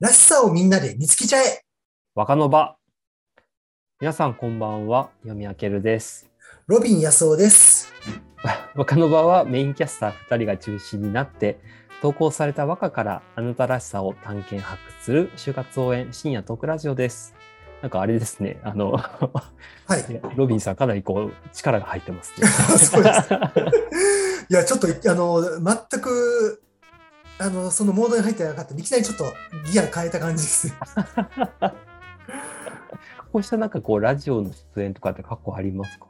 らしさをみんなで見つけちゃえ若の場。皆さんこんばんは、読み明けるです。ロビン安夫です。若の場はメインキャスター2人が中心になって、投稿された和歌からあなたらしさを探検発掘する就活応援深夜トークラジオです。なんかあれですね、あの、はい。ロビンさんかなりこう力が入ってますね。そうです いや、ちょっと、あの、全く、あの、そのモードに入ってなかったんでいきなりちょっとギア変えた感じですね。こうしたなんかこうラジオの出演とかって過去ありますか？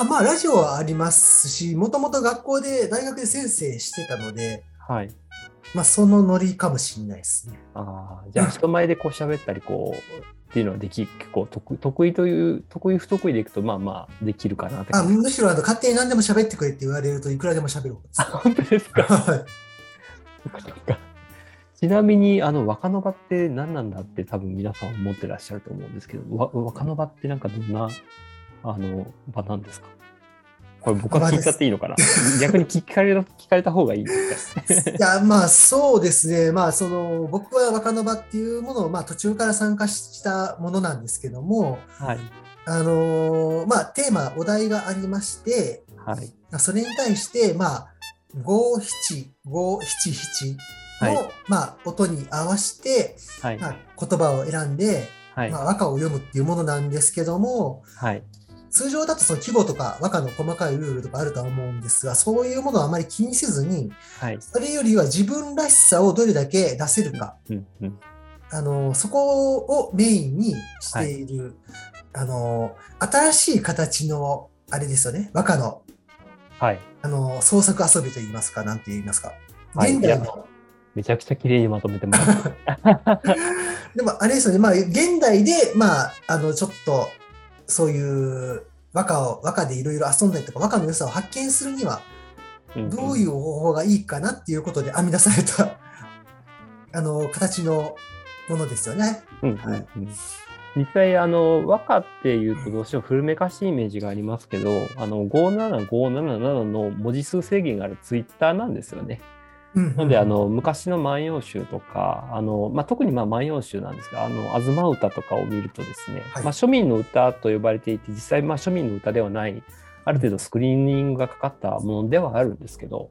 あ、まあ、ラジオはありますし、もともと学校で、大学で先生してたので、はい。まあ、そのノリかもしれないですね。ああ、じゃあ人前でこう喋ったりこうっていうのはでき結構得得意という得意不得意でいくとまあまあできるかなってあ。むしろあの勝手に何でも喋ってくれって言われるといくらでも喋る方です。本当ですか？ちなみにあの若の場って何なんだって多分皆さん思ってらっしゃると思うんですけど、わ若の場ってなんかどんなあの場なんですか？これ僕は聞いちゃっていいのかな？逆に聞かれた聞かれた方がいいですか。いや、まあそうですね。まあその、僕は若の場っていうものを、まあ途中から参加したものなんですけども、はいあのーまあテーマ、お題がありまして、はいそれに対して、まあ、五七五七七の、はい。まあ音に合わせて、はい。まあ、言葉を選んで、はい。まあ、和歌を読むっていうものなんですけども、はい。通常だとその季語とか和歌の細かいルールとかあるとは思うんですが、そういうものはあまり気にせずに、はい。それよりは自分らしさをどれだけ出せるか、うんうんあのそこをメインにしている、あの新しい形のあれですよね、和歌のはい。あの創作遊びといいますか、なんて言いますか。はい現代の、めちゃくちゃ綺麗にまとめてもらって。でもあれですよね、まあ、現代で、まあ、あのちょっとそういう和歌を和歌でいろいろ遊んだりとか、和歌の良さを発見するには、どういうう方法がいいかなっていうことで編み出されたあの形のものですよね。んうんうんはいうん実際あの和歌っていうとどうしても古めかしいイメージがありますけどあの57577の文字数制限があるツイッターなんですよね。うんなのであの昔の万葉集とかあの、まあ、特にまあ万葉集なんですが「あの東歌」とかを見るとですね、はいまあ、庶民の歌と呼ばれていて実際まあ庶民の歌ではないある程度スクリーニングがかかったものではあるんですけど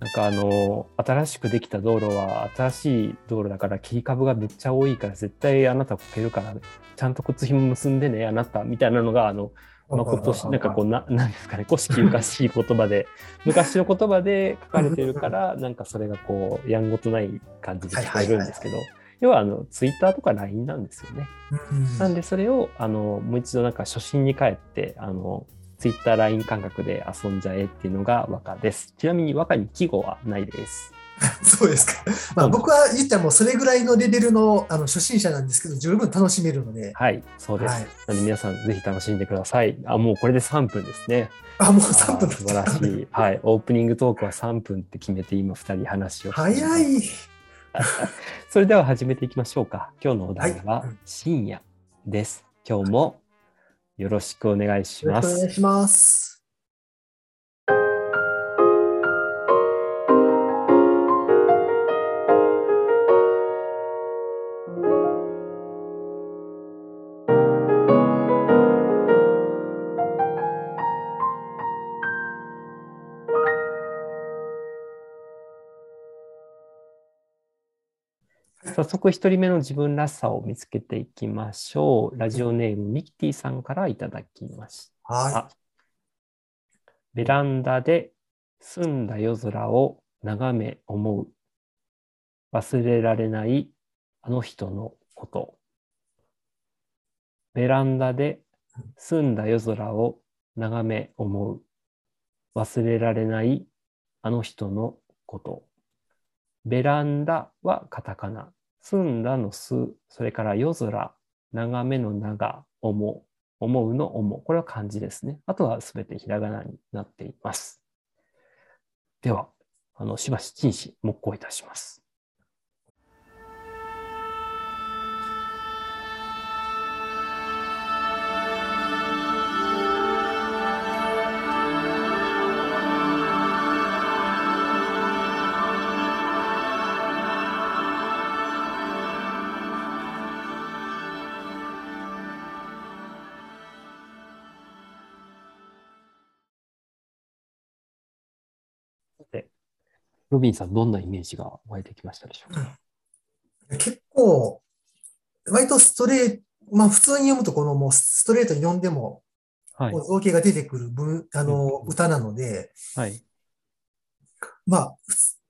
なんかあの新しくできた道路は新しい道路だから切り株がめっちゃ多いから絶対あなたこけるからちゃんと靴紐結んでねあなたみたいなのがあのまあ、今年なんかこうななんですかね古式ゆかしい言葉で 昔の言葉で書かれてるからなんかそれがこうやんごとない感じで聞こえるんですけど要はあのツイッターとか LINE なんですよね。うん。なんでそれをあのもう一度なんか初心に帰ってあのツイッター LINE 感覚で遊んじゃえっていうのが和歌です。ちなみに和歌に季語はないです。そうですか。まあ、僕は言ったらもうそれぐらいのレベルのあの初心者なんですけど、十分楽しめるので、はい、そうです。はいなので皆さんぜひ楽しんでください。あ、もうこれで3分ですね。あ、もう3分素晴らしい。はい。オープニングトークは3分って決めて今2人話を早い。それでは始めていきましょうか。今日のお題ははい深夜です。今日もよろしくお願いしますよろしくお願い。します。早速一人目の自分らしさを見つけていきましょう。ラジオネームミキティさんからいただきました。はベランダで澄んだ夜空を眺め思う。忘れられないあの人のこと。ベランダで澄んだ夜空を眺め思う。忘れられないあの人のこと。ベランダはカタカナ。すんらのす、それから夜空、長めの長、思う。思うの思う。これは漢字ですね。あとはすべてひらがなになっています。では、あの、しばし陳詞、黙行いたします。ロビンさん、どんなイメージが湧いてきましたでしょうか？結構、割とストレート、まあ普通に読むとこのもうストレートに読んでも、はい造形が出てくる文、あの、歌なので、はい。まあ、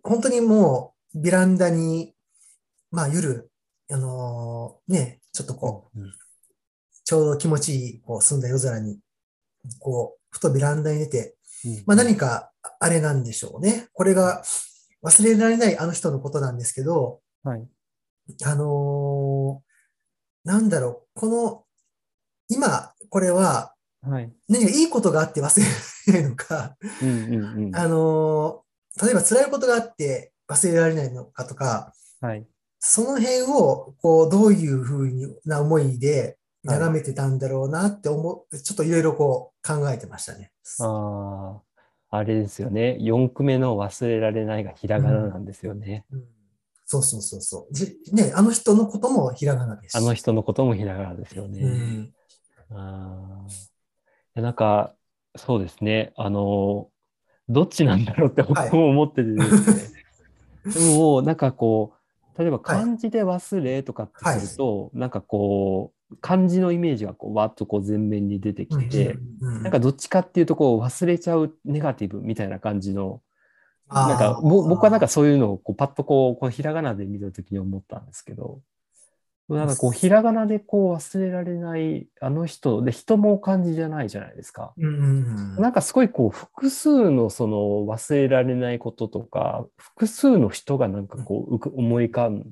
本当にもう、ベランダに、まあ夜、あのね、ちょっとこう、うんちょうど気持ちいい、こう、澄んだ夜空に、こう、ふとベランダに出て、うんまあ何か、あれなんでしょうね。これが忘れられないあの人のことなんですけど、はい。あのーなんだろう、この、今、これは、はい。何かいいことがあって忘れられないのか、うんうんうん。あのー例えば辛いことがあって忘れられないのかとか、はい。その辺を、こう、どういうふうな思いで眺めてたんだろうなって思う、ちょっといろいろこう考えてましたね。ああ、あれですよね。4句目の忘れられないがひらがななんですよね。うんそうそうそうそう。じね、あの人のこともひらがなですし。あの人のこともひらがなですようね。ん。あなんか、そうですね。あの、どっちなんだろうって僕はいも思っててですね。でも、なんかこう、例えばはい漢字で忘れとかってすると、なんかこう、漢字のイメージがこう、わっとこう前面に出てきて、うんなんかどっちかっていうとこう忘れちゃうネガティブみたいな感じの、なんかぼ僕はなんかそういうのをこうパッとこうこうひらがなで見たときに思ったんですけど、なんかこうひらがなでこう忘れられないあの人で人も漢字じゃないじゃないですか。うんうんうん。なんかすごいこう複数のその忘れられないこととか複数の人がなんかこう思い浮かぶんで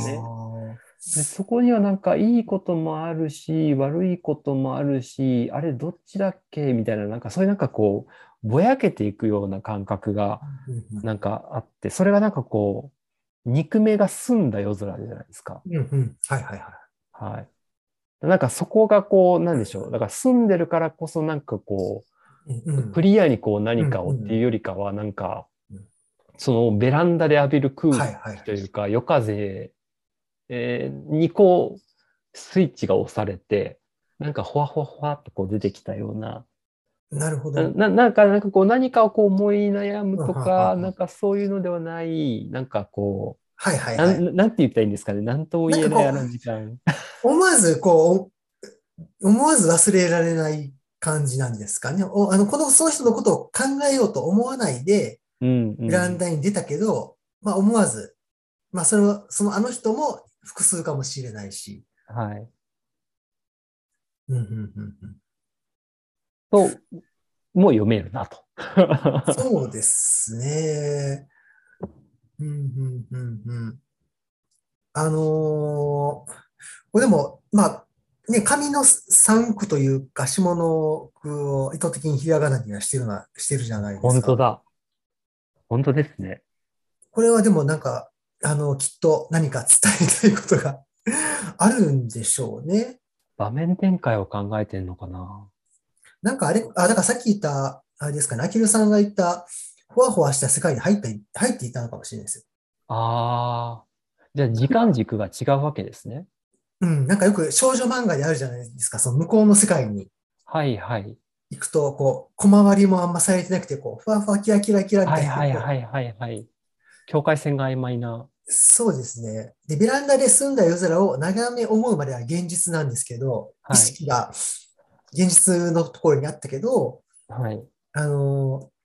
すよね。でそこにはなんかいいこともあるし悪いこともあるしあれどっちだっけみたいななんかそういうなんかこうぼやけていくような感覚がなんかあってそれがなんかこう肉目が澄んだ夜空じゃないですか。うんうん。はいはいはい。はい。なんかそこがこうなんでしょう。だから澄んでるからこそなんかこうクリアにこう何かをっていうよりかはなんかうん。そのベランダで浴びる空気というか夜風えーにこうスイッチが押されてなんかほわほわほわっとこう出てきたようななるほど。なななんかなんかこう何かをこう思い悩むとかなんかそういうのではないなんかこうなはいはいはい。んなんて言ったらいいんですかね？なんとも言えないあの時間思わずこう、思わず忘れられない感じなんですかね？おあの、この、その人のことを考えようと思わないで、うんうんベランダに出たけど、まあ思わず、まあそれは、そのあの人も複数かもしれないし。はいうんうんうんうんともう読めるなと。そうですね。うん、うん、うん、うん。あのーこれでも、まあ、ね、紙の三句というか、下の句を意図的にひらがなにはしてるな、してるじゃないですか。本当だ。本当ですね。これはでもなんか、あの、きっと何か伝えたいことが あるんでしょうね。場面展開を考えてんのかな？なんかあれ、あ、だからさっき言った、あれですかね、アキルさんが言った、ふわふわした世界に入って、入っていたのかもしれないですよ。ああ。じゃあ時間軸が違うわけですね。うん、なんかよく少女漫画であるじゃないですか、その向こうの世界にはいはい。行くと、こう、小回りもあんまされてなくて、こう、ふわふわキラキラキラみたはいいな。はいはいはいはい。境界線が曖昧な。そうですね。で、ベランダで澄んだ夜空を眺め思うまでは現実なんですけど、はい意識が現実のところにあったけど、はい。あのー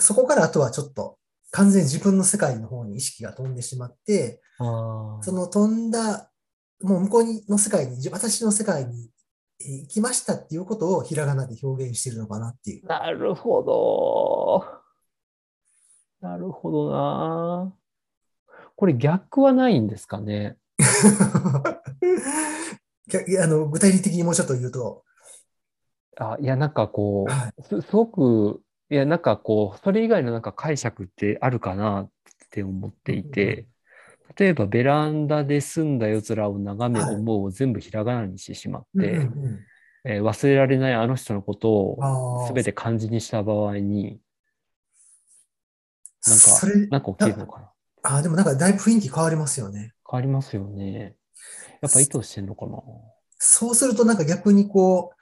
そこからあとはちょっと完全に自分の世界の方に意識が飛んでしまって、あその飛んだ、もう向こうにの世界に、じ私の世界にえー行きましたっていうことをひらがなで表現してるのかなっていう。あ。なるほど。なるほどな。これ逆はないんですかね？いやあの具体的にもうちょっと言うと、あ、いや、なんかこう、はすすごく、いや、なんかこう、それ以外のなんか解釈ってあるかな？って思っていて、例えばベランダで澄んだ夜空を眺めはい。思うを全部ひらがなにしてしまっうんて、うんうん。えー忘れられないあの人のことを全て漢字にした場合に、なんかなんか起きるのかな？あーでもなんかだいぶ雰囲気変わりますよね。変わりますよね。やっぱ意図してんのかな？そうするとなんか逆にこう、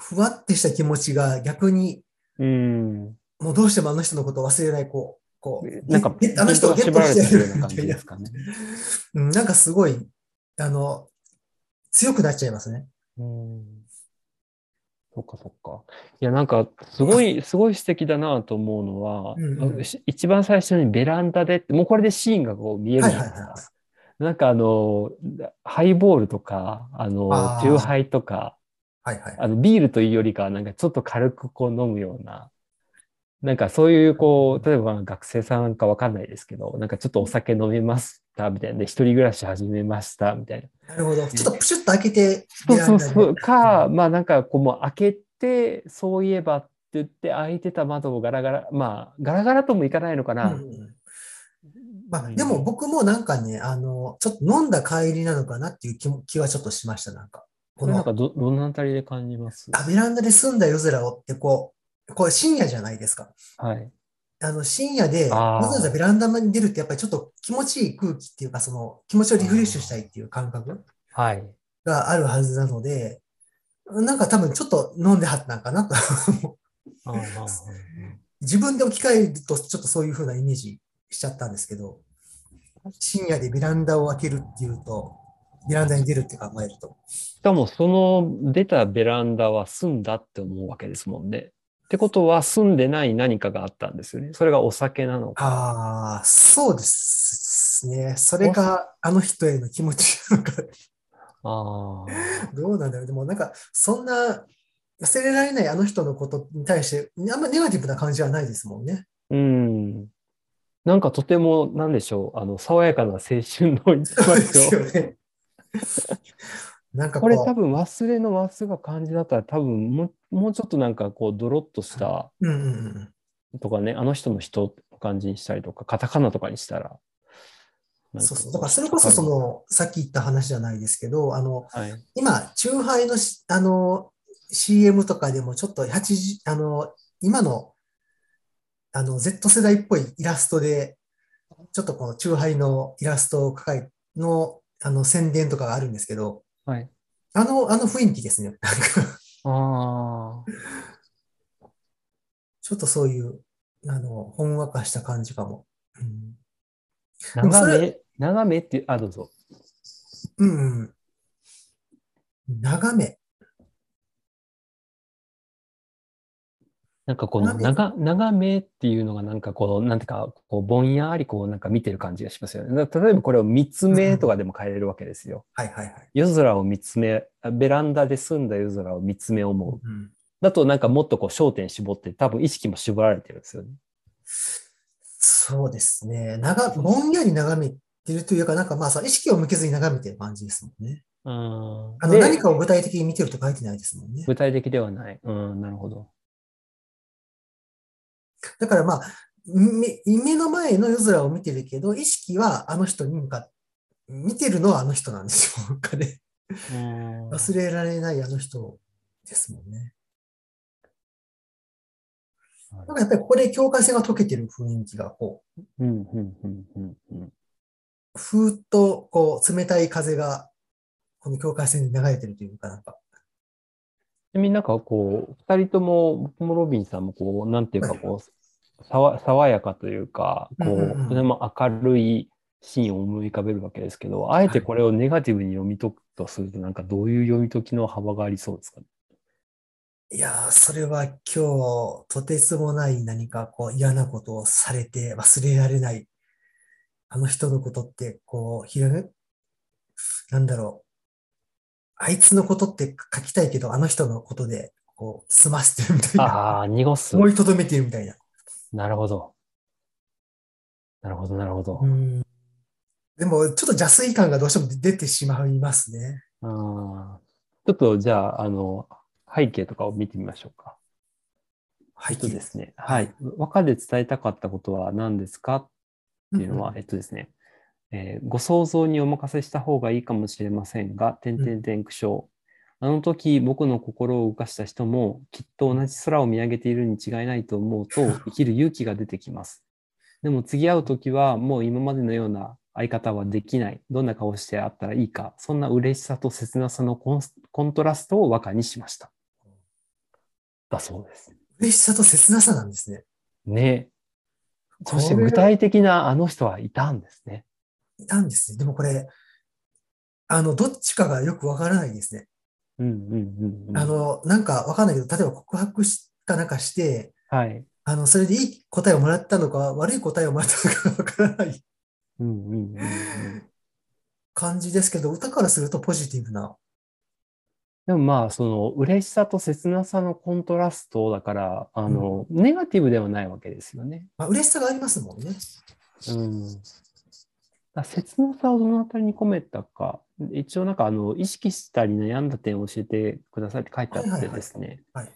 ふわってした気持ちが逆にうん。もうどうしてもあの人のことを忘れない、こう、こう、なんか、えあの人をゲットしてやるな感みたいなじです。かね。うん、なんかすごい、あの、強くなっちゃいますね。うん。そっかそっか。いや、なんか、すごい、すごい素敵だなと思うのは、うんうんし一番最初にベランダでもうこれでシーンがこう見えるじゃないですか。なんかあの、ハイボールとか、あのチューハイとか、はいはい。あの、ビールというよりかは、なんかちょっと軽くこう飲むような、なんかそういうこう、例えば学生さんかわかんないですけど、なんかちょっとお酒飲めましたみたいな、で、一人暮らし始めましたみたいな。なるほど。ちょっとプシュッと開けて、そうそうそう。か、ンまあなんかこうもう開けて、そういえばって言って開いてた窓をガラガラ、まあガラガラともいかないのかな。うんうんまあ、でも僕もなんかね、あの、ちょっと飲んだ帰りなのかなっていう気も気はちょっとしました、なんか。このなんかど、どのあたりで感じます？あベランダで澄んだ夜空をってこう、これ深夜じゃないですか。はい。あの、深夜で、わざわざベランダに出るってやっぱりちょっと気持ちいい空気っていうか、その気持ちをリフレッシュしたいっていう感覚はい。があるはずなので、なんか多分ちょっと飲んではったんかなと。自分で置き換えるとちょっとそういう風なイメージしちゃったんですけど、深夜でベランダを開けるっていうと、ベランダに出るって考えると。しかもその出たベランダは住んだって思うわけですもんね。ってことは住んでない何かがあったんですよね。それがお酒なのか。ああ、そうですね。それがあの人への気持ちなのか、ああ。どうなんだろう。でもなんか、そんな忘れられないあの人のことに対して、あんまネガティブな感じはないですもんね。うん。なんかとても、なんでしょう、あの、爽やかな青春の一そうで。すよね。なんかこれ多分忘れの忘が感じだったら多分もうもうちょっとなんかこうドロッとした。とかね、あの人の人の感じにしたりとか、カタカナとかにしたら。そうそう。だからそれこそその、さっき言った話じゃないですけど、あの、はい。今、チューハイのし、あの、CM とかでもちょっと80、あの、今の、あの、Z 世代っぽいイラストで、ちょっとこのチューハイのイラストを抱え、の、あの、宣伝とかがあるんですけど、はい。あの、あの雰囲気ですね。なんか、ああ。ちょっとそういう、あの、ほんわかした感じかも。うん、でもそれ長め、長めってあ、どうぞ。うん、うん。眺め。なんかこの長め長、長めっていうのがなんかこう、なんていうか、こうぼんやりこうなんか見てる感じがしますよね。例えばこれを見つめとかでも変えれるわけですよ。はいはいはい。夜空を見つめ、あベランダで澄んだ夜空を見つめ思う。うん、だとなんかもっとこう焦点絞って多分意識も絞られてるんですよね。そうですね。長、ぼんやり眺めてるというか、なんかまあさ、意識を向けずに眺めてる感じですもんね。うんあの、で何かを具体的に見てると書いてないですもんね。具体的ではない。うん、なるほど。だからまあ、目目の前の夜空を見てるけど、意識はあの人に向かって、見てるのはあの人なんですよ。なんかねうん忘れられないあの人ですもんね。なんかやっぱりここで境界線が解けてる雰囲気が、こう。ふーっと、こう、冷たい風が、この境界線に流れてるというか、なんか、みになんかこう、二人とも、僕もロビンさんもこう、なんていうかこう、さわ爽やかというか、こう、とても明るいシーンを思い浮かべるわけですけど、あえてこれをネガティブに読み解くとすると、なんかどういう読み解きの幅がありそうですか？ね。いやー、それは今日、とてつもない何かこう嫌なことをされて忘れられない。あの人のことって、こう、ひらめ、なんだろう。あいつのことって書きたいけど、あの人のことで、こう、済ませてるみたいな。ああ、濁す。思いとどめてるみたいな。なるほど。なるほど、なるほど。うん。でも、ちょっと邪推感がどうしても出てしまいますね。あーちょっとじゃあ、あの、背景とかを見てみましょうか。はい。えっとですね。はい。和歌で伝えたかったことは何ですか？っていうのは、うんえっとですね、えーご想像にお任せした方がいいかもしれませんが、点々点苦笑。あの時僕の心を動かした人もきっと同じ空を見上げているに違いないと思うと 生きる勇気が出てきます。でも次会う時はもう今までのような相方はできない。どんな顔してあったらいいか。そんな嬉しさと切なさのコンスコントラストを和歌にしました。だそうです。嬉しさと切なさなんですね。ね。そして具体的なあの人はいたんですね。いたんですね。でもこれ、あの、どっちかがよくわからないですね。うんうんうんうん。あの、なんかわかんないけど、例えば告白しかなんかして、はい。あの、それでいい答えをもらったのか、悪い答えをもらったのかわからないうんうんうんうん。感じですけど、歌からするとポジティブな。でもまあ、その嬉しさと切なさのコントラストだから、あの、ネガティブではないわけですよね。まあ、嬉しさがありますもんね。うん。切なさをどのあたりに込めたか、一応なんかあの、意識したり悩んだ点を教えてくださいって書いてあってですね。はい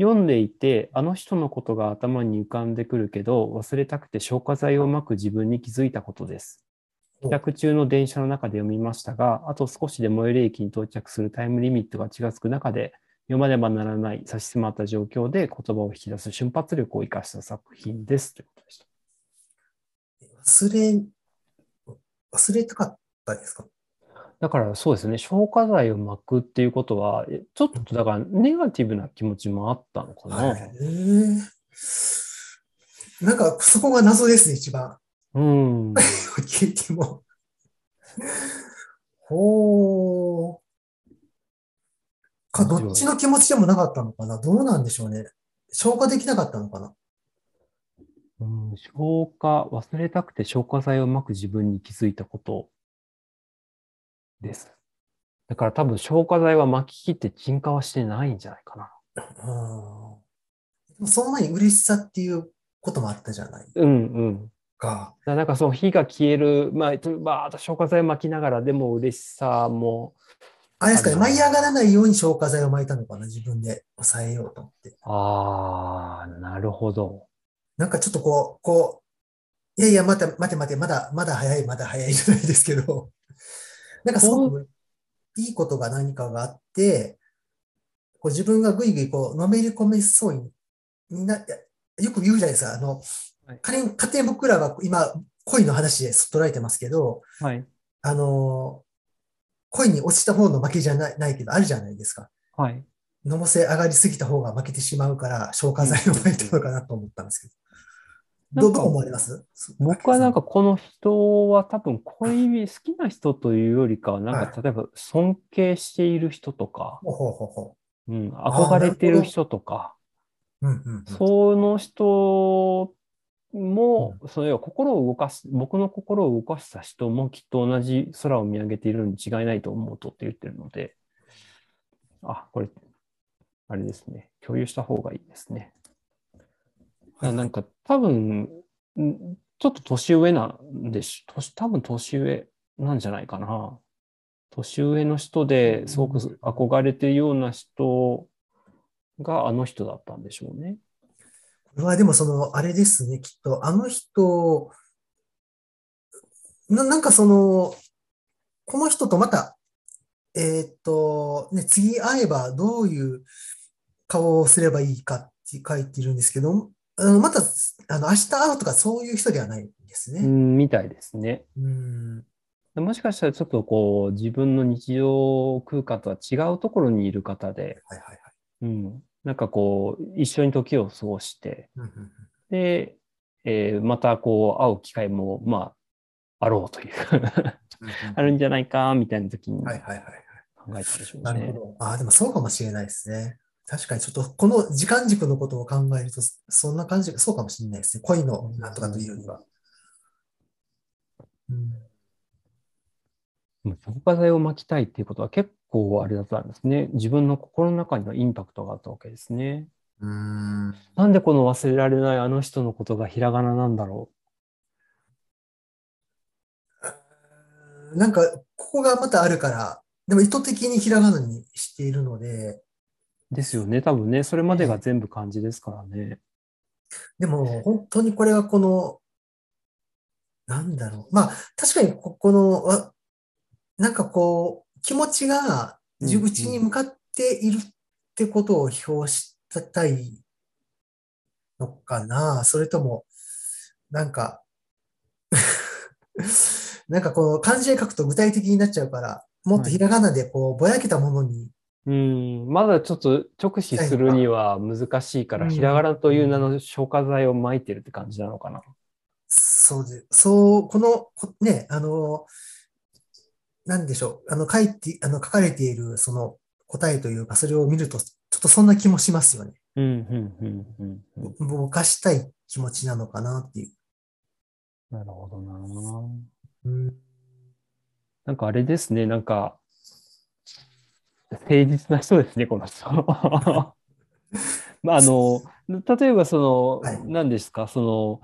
読んでいて、あの人のことが頭に浮かんでくるけど、忘れたくて消化剤をまく自分に気づいたことです。お帰宅中の電車の中で読みましたが、あと少しで最寄り駅に到着するタイムリミットが近づく中で、読まねばならない差し迫った状況で言葉を引き出す瞬発力を生かした作品です。ということでした。忘れ、忘れたかったですか？だからそうですね、消化剤を巻くっていうことは、えちょっとだからネガティブな気持ちもあったのかな。はい。えーなんか、そこが謎ですね、一番。うん。聞いても。ほー。か、どっちの気持ちでもなかったのかな？どうなんでしょうね。消化できなかったのかな？うん、消化、忘れたくて消化剤を巻く自分に気づいたことです。だから多分消化剤は巻き切って沈下はしてないんじゃないかな。あーでもその前に嬉しさっていうこともあったじゃないうんうん。か。なんかその火が消える、まあ、バーッと消化剤を巻きながら、でも嬉しさも、あれですかね、舞い上がらないように消化剤を巻いたのかな自分で抑えようと思って。ああ、なるほど。なんかちょっとこう、こう、いやいや、待て、待て待て、まだ、まだ早い、まだ早いじゃないですけど、なんかすごくいいことが何かがあって、こう自分がぐいぐいこう、のめり込めそうに、みんな、よく言うじゃないですか、あのはい、仮に家庭僕らは今、恋の話で捉えてますけど、はい。あの、恋に落ちた方の負けじゃない、ないけど、あるじゃないですか。はい。のぼせ上がりすぎた方が負けてしまうから、消化剤を巻いたのかなと思ったんですけど。どう、思われます？僕はなんか、この人は多分恋、好きな人というよりかは、なんか例えば尊敬している人とか、憧れてる人とか、う。うんうんうん。その人も、その要は心を動かす、僕の心を動かした人もきっと同じ空を見上げているに違いないと思うとって言ってるので、あ、これ、あれですね。共有した方がいいですね。はいなんか多分、んちょっと年上なんでし、年多分年上なんじゃないかな。年上の人ですごく憧れてるような人があの人だったんでしょうね。これはでもその、あれですね、きっと、あの人、な、なんかその、この人とまた、えーっと、ね、次会えばどういう顔をすればいいかって書いてるんですけど、あの、また、あの、明日会うとかそういう人ではないんですね。うん、みたいですね。うん。もしかしたらちょっとこう、自分の日常空間とは違うところにいる方で、はいはいはい。うん、なんかこう、一緒に時を過ごして、うんうんうんで、えーまたこう、会う機会も、まあ、あろうという、あるんじゃないか、みたいな時に考はいはいはいはい。えたでしょうなるね。ほど。ああ、でもそうかもしれないですね。確かにちょっとこの時間軸のことを考えると、そんな感じ、そうかもしれないですね。恋のなんとかというよりは。うん、うん消化剤を巻きたいっていうことは結構あれだったんですね。自分の心の中にはインパクトがあったわけですね。うん。なんでこの忘れられないあの人のことがひらがななんだろなんか、ここがまたあるから、でも意図的にひらがなにしているので、う。ですよね。多分ね、それまでが全部漢字ですからね。でも本当にこれはこの、なんだろう。まあ、確かにここの、わなんかこう、気持ちが自うんうん内に向かっているってことを表したいのかな。それとも、なんか、なんかこう、漢字で書くと具体的になっちゃうから、もっとひらがなでこう、ぼやけたものに、うん、まだちょっと直視するには難しいから、うんひらがなという名の消化剤を撒いてるって感じなのかな？そうで、そう、この、こね、あの、なんでしょう、あの、書いて、あの、書かれている、その答えというか、それを見ると、ちょっとそんな気もしますよね。うん、うん、うん、うんうん。ぼかしたい気持ちなのかなっていう。なるほどな。うん、なんかあれですね、なんか、誠実な人ですね、この人。まあ、あの、例えばその、はい何ですか、その、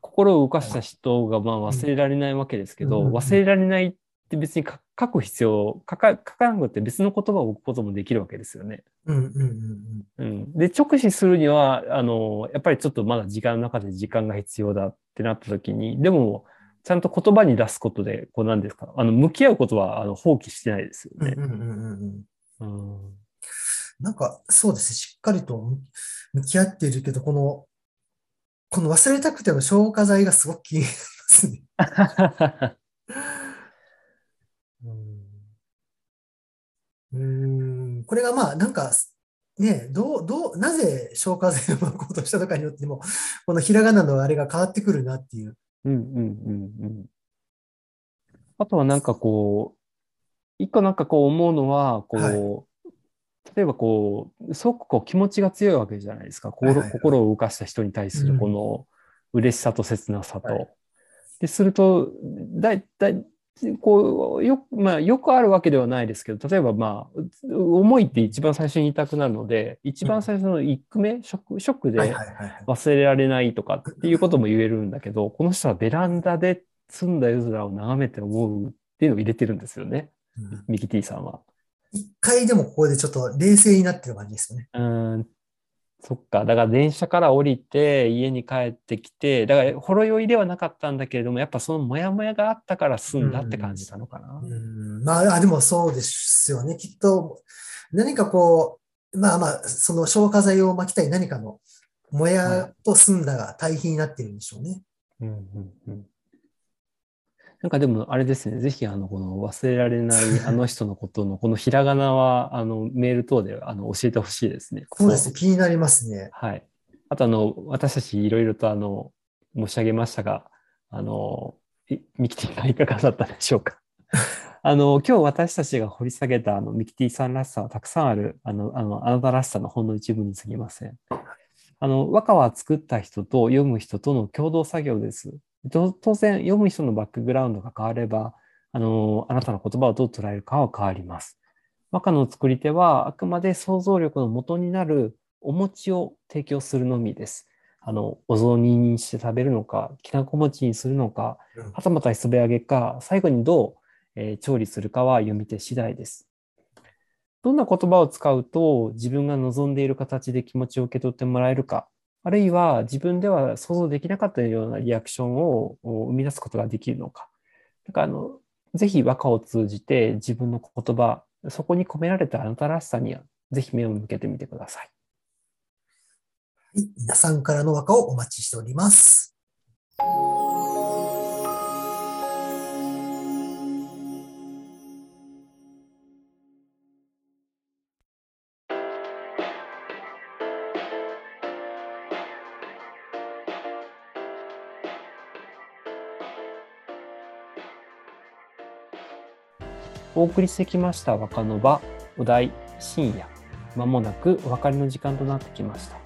心を動かした人がまあ忘れられないわけですけど、うん忘れられないって別に書書く必要、書か書かなくて別の言葉を置くこともできるわけですよね。うん、うん、うんうん、で、直視するには、あの、やっぱりちょっとまだ時間の中で時間が必要だってなった時に、でも、ちゃんと言葉に出すことで、こうなんですか、あの、向き合うことは、あの、放棄してないですようん。うん、ね。うん、なんか、そうですね、しっかりと向き合っているけど、この、この忘れたくても消化剤がすごく気になりますね。うん、これがまあ、なんか、ね、どう、どう、なぜ消化剤を巻こうとしたのかによっても、このひらがなのあれが変わってくるなっていう。うんうんうんうん。あとはなんかこう、一個なんかこう思うのは、こう、はい例えばこう、すごくこう気持ちが強いわけじゃないですか。心,、心を動かした人に対するこの嬉しさと切なさと。はいで、すると、だいたい、こう、よく、まあ、よくあるわけではないですけど、例えばまあ、思いって一番最初に言いたくなるので、一番最初の一句目、ショック、ショックで。忘れられないとかっていうことも言えるんだけど、この人はベランダで澄んだ夜空を眺めて思うっていうのを入れてるんですよね、うんミキティさんは。一回でもここでちょっと冷静になってる感じですよね。うーん、そっか。だから電車から降りて家に帰ってきて、だからほろ酔いではなかったんだけれども、やっぱそのモヤモヤがあったから済んだって感じたのかな。うん、まあ、あでもそうですよね。きっと、何かこう、まあまあ、その消化剤を巻きたい何かの、もやと澄んだが対比になってるんでしょうね。うんうんうんなんかでもあれですね、ぜひあのこの忘れられない あの人のことのこのひらがなはあのメール等であの教えてほしいですね。そうですね。気になりますね。はい。あと、あの、私たちいろいろと、あの、申し上げましたが、あの、いミキティさんいかがだったでしょうか？あの、今日私たちが掘り下げた、あの、ミキティさんらしさはたくさんある、あの、あの、あなたらしさのほんの一部に過ぎません。あの、和歌は作った人と読む人との共同作業です。と当然、読む人のバックグラウンドが変われば、あの、あなたの言葉をどう捉えるかは変わります。和歌の作り手は、あくまで想像力の元になるお餅を提供するのみです。あの、お雑煮にして食べるのか、きなこ餅にするのかうん、はたまた磯辺揚げか、最後にどう、えー調理するかは読み手次第です。どんな言葉を使うと自分が望んでいる形で気持ちを受け取ってもらえるか、あるいは自分では想像できなかったようなリアクションを生み出すことができるのか。だからあの、ぜひ和歌を通じて自分の言葉、そこに込められたあなたらしさには、ぜひ目を向けてみてください。はい皆さんからの和歌をお待ちしております。お送りしてきました若の場、お題、深夜。まもなくお別れの時間となってきました。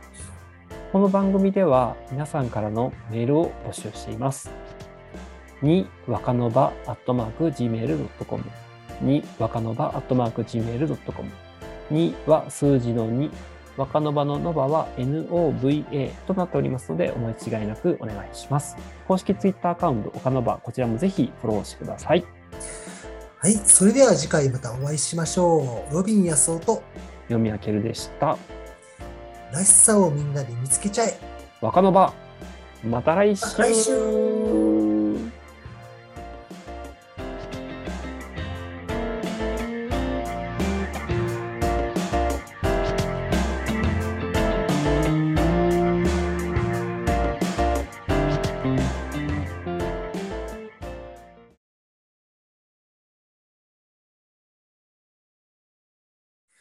この番組では皆さんからのメールを募集しています。に、若の場、アットマーク、gmail.com。に、若の場、アットマーク、gmail.com。には数字の2。若の場のノバは NOVA となっておりますので、お間違いなくお願いします。公式ツイッターアカウント、岡の場、こちらもぜひフォローしてください。はい。それでは次回またお会いしましょう。ロビン安夫と読み分けるでした。らしさをみんなで見つけちゃえ。若の場、また来週来週